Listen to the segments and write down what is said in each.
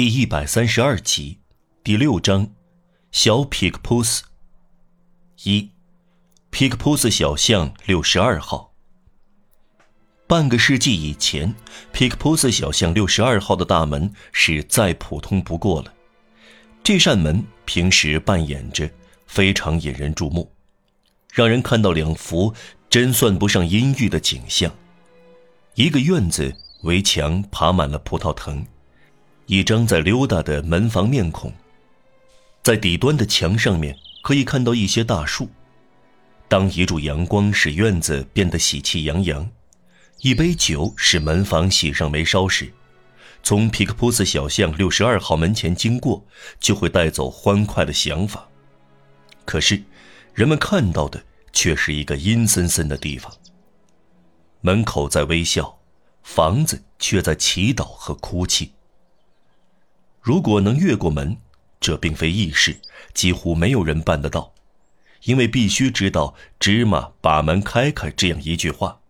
第一百三十二集，第六章，小皮克普斯。一，皮克普斯小巷六十二号。半个世纪以前，皮克普斯小巷六十二号的大门是再普通不过了。这扇门平时扮演着非常引人注目，让人看到两幅真算不上阴郁的景象：一个院子围墙爬满了葡萄藤。一张在溜达的门房面孔，在底端的墙上面可以看到一些大树。当一柱阳光使院子变得喜气洋洋，一杯酒使门房喜上眉梢时，从皮克普斯小巷六十二号门前经过，就会带走欢快的想法。可是，人们看到的却是一个阴森森的地方。门口在微笑，房子却在祈祷和哭泣。如果能越过门，这并非易事，几乎没有人办得到，因为必须知道“芝麻把门开开”这样一句话。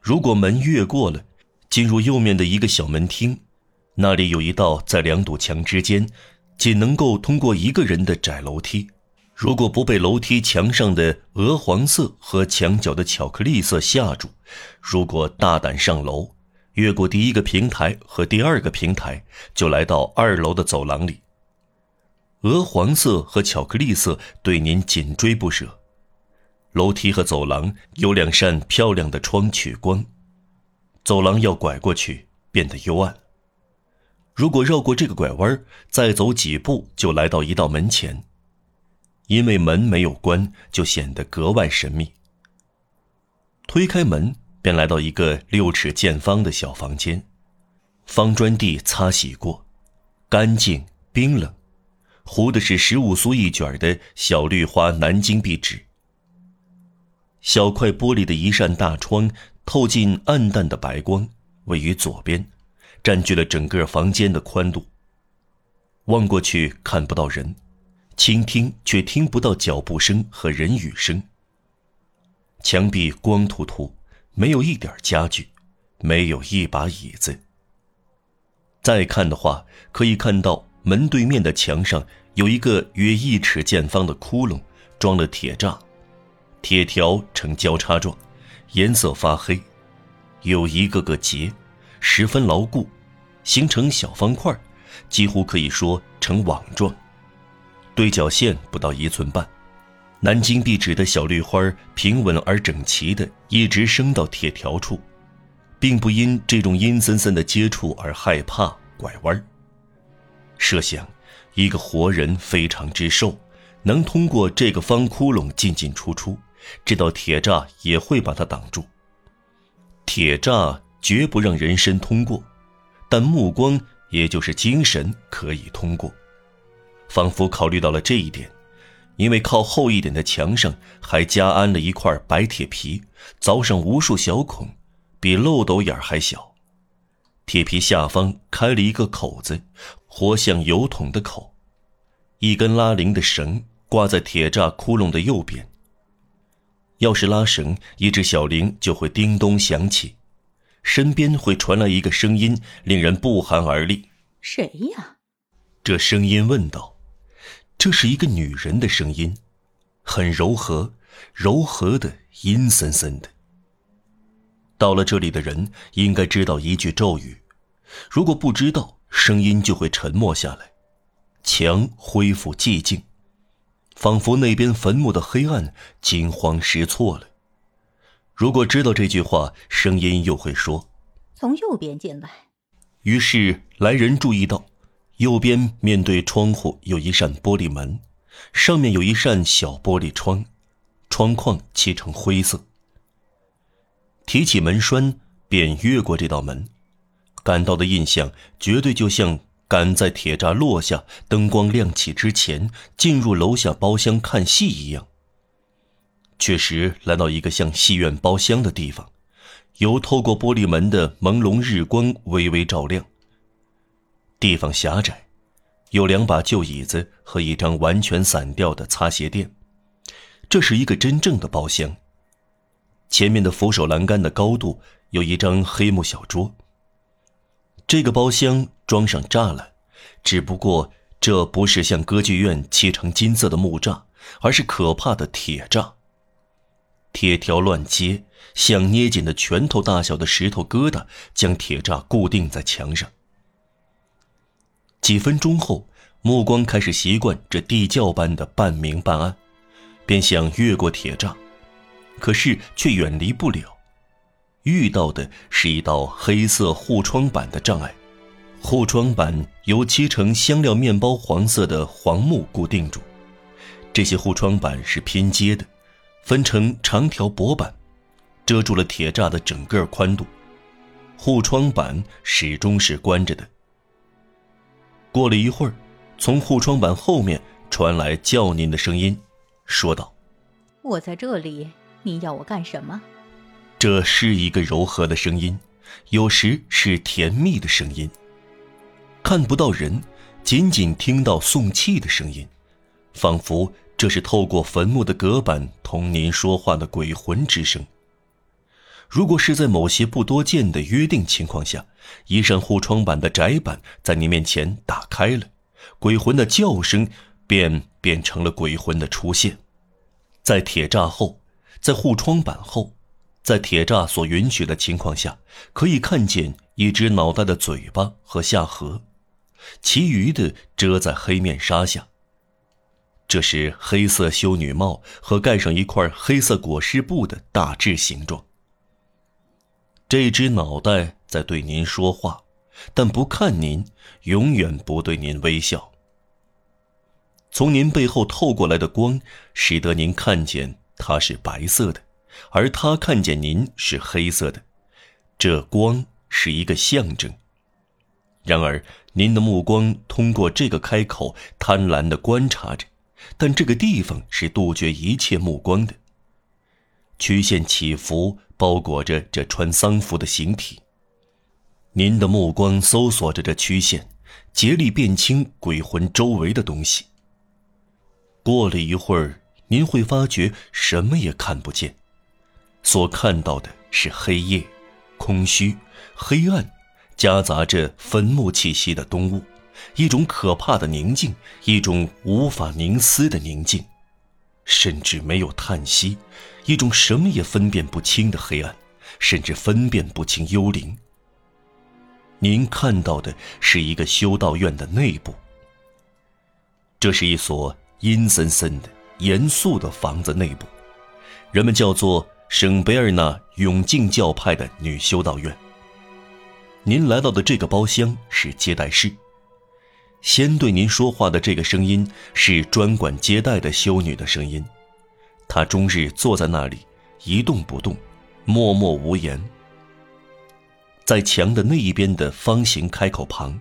如果门越过了，进入右面的一个小门厅，那里有一道在两堵墙之间，仅能够通过一个人的窄楼梯。如果不被楼梯墙上的鹅黄色和墙角的巧克力色吓住，如果大胆上楼。越过第一个平台和第二个平台，就来到二楼的走廊里。鹅黄色和巧克力色对您紧追不舍。楼梯和走廊有两扇漂亮的窗取光，走廊要拐过去变得幽暗。如果绕过这个拐弯，再走几步就来到一道门前，因为门没有关，就显得格外神秘。推开门。便来到一个六尺见方的小房间，方砖地擦洗过，干净冰冷，糊的是十五苏一卷的小绿花南京壁纸。小块玻璃的一扇大窗透进暗淡的白光，位于左边，占据了整个房间的宽度。望过去看不到人，倾听却听不到脚步声和人语声。墙壁光秃秃。没有一点家具，没有一把椅子。再看的话，可以看到门对面的墙上有一个约一尺见方的窟窿，装了铁栅，铁条呈交叉状，颜色发黑，有一个个结，十分牢固，形成小方块，几乎可以说成网状，对角线不到一寸半。南京壁纸的小绿花平稳而整齐的一直升到铁条处，并不因这种阴森森的接触而害怕拐弯。设想，一个活人非常之瘦，能通过这个方窟窿进进出出，这道铁栅也会把它挡住。铁栅绝不让人身通过，但目光也就是精神可以通过，仿佛考虑到了这一点。因为靠后一点的墙上还加安了一块白铁皮，凿上无数小孔，比漏斗眼还小。铁皮下方开了一个口子，活像油桶的口。一根拉铃的绳挂在铁栅窟窿的右边。要是拉绳，一只小铃就会叮咚响起，身边会传来一个声音，令人不寒而栗。谁呀？这声音问道。这是一个女人的声音，很柔和，柔和的，阴森森的。到了这里的人应该知道一句咒语，如果不知道，声音就会沉默下来，墙恢复寂静，仿佛那边坟墓的黑暗惊慌失措了。如果知道这句话，声音又会说：“从右边进来。”于是来人注意到。右边面对窗户有一扇玻璃门，上面有一扇小玻璃窗，窗框漆成灰色。提起门栓，便越过这道门，感到的印象绝对就像赶在铁栅落下、灯光亮起之前进入楼下包厢看戏一样。确实来到一个像戏院包厢的地方，由透过玻璃门的朦胧日光微微照亮。地方狭窄，有两把旧椅子和一张完全散掉的擦鞋垫。这是一个真正的包厢。前面的扶手栏杆的高度有一张黑木小桌。这个包厢装上栅栏，只不过这不是像歌剧院砌成金色的木栅，而是可怕的铁栅。铁条乱接，像捏紧的拳头大小的石头疙瘩，将铁栅固定在墙上。几分钟后，目光开始习惯这地窖般的半明半暗，便想越过铁栅，可是却远离不了。遇到的是一道黑色护窗板的障碍，护窗板由漆成香料面包黄色的黄木固定住，这些护窗板是拼接的。分成长条薄板，遮住了铁栅的整个宽度。护窗板始终是关着的。过了一会儿，从护窗板后面传来叫您的声音，说道：“我在这里，你要我干什么？”这是一个柔和的声音，有时是甜蜜的声音。看不到人，仅仅听到送气的声音，仿佛。这是透过坟墓的隔板同您说话的鬼魂之声。如果是在某些不多见的约定情况下，一扇护窗板的窄板在你面前打开了，鬼魂的叫声便变成了鬼魂的出现。在铁栅后，在护窗板后，在铁栅所允许的情况下，可以看见一只脑袋的嘴巴和下颌，其余的遮在黑面纱下。这是黑色修女帽和盖上一块黑色裹尸布的大致形状。这只脑袋在对您说话，但不看您，永远不对您微笑。从您背后透过来的光，使得您看见它是白色的，而他看见您是黑色的。这光是一个象征。然而，您的目光通过这个开口，贪婪地观察着。但这个地方是杜绝一切目光的。曲线起伏，包裹着这穿丧服的形体。您的目光搜索着这曲线，竭力辨清鬼魂周围的东西。过了一会儿，您会发觉什么也看不见，所看到的是黑夜、空虚、黑暗，夹杂着坟墓气息的东雾。一种可怕的宁静，一种无法凝思的宁静，甚至没有叹息，一种什么也分辨不清的黑暗，甚至分辨不清幽灵。您看到的是一个修道院的内部。这是一所阴森森的、严肃的房子内部，人们叫做圣贝尔纳永静教派的女修道院。您来到的这个包厢是接待室。先对您说话的这个声音是专管接待的修女的声音，她终日坐在那里一动不动，默默无言。在墙的那一边的方形开口旁，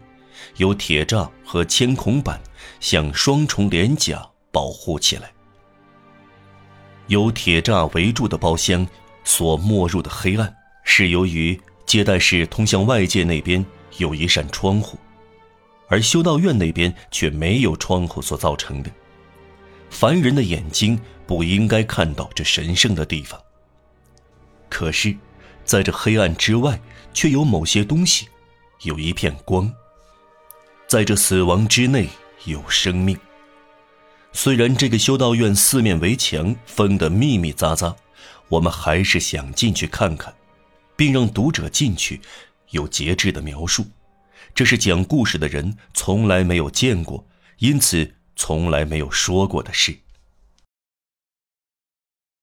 有铁栅和铅孔板，像双重连甲保护起来。由铁栅围住的包厢所没入的黑暗，是由于接待室通向外界那边有一扇窗户。而修道院那边却没有窗户所造成的，凡人的眼睛不应该看到这神圣的地方。可是，在这黑暗之外，却有某些东西，有一片光。在这死亡之内有生命。虽然这个修道院四面围墙封得密密匝匝，我们还是想进去看看，并让读者进去，有节制的描述。这是讲故事的人从来没有见过，因此从来没有说过的事。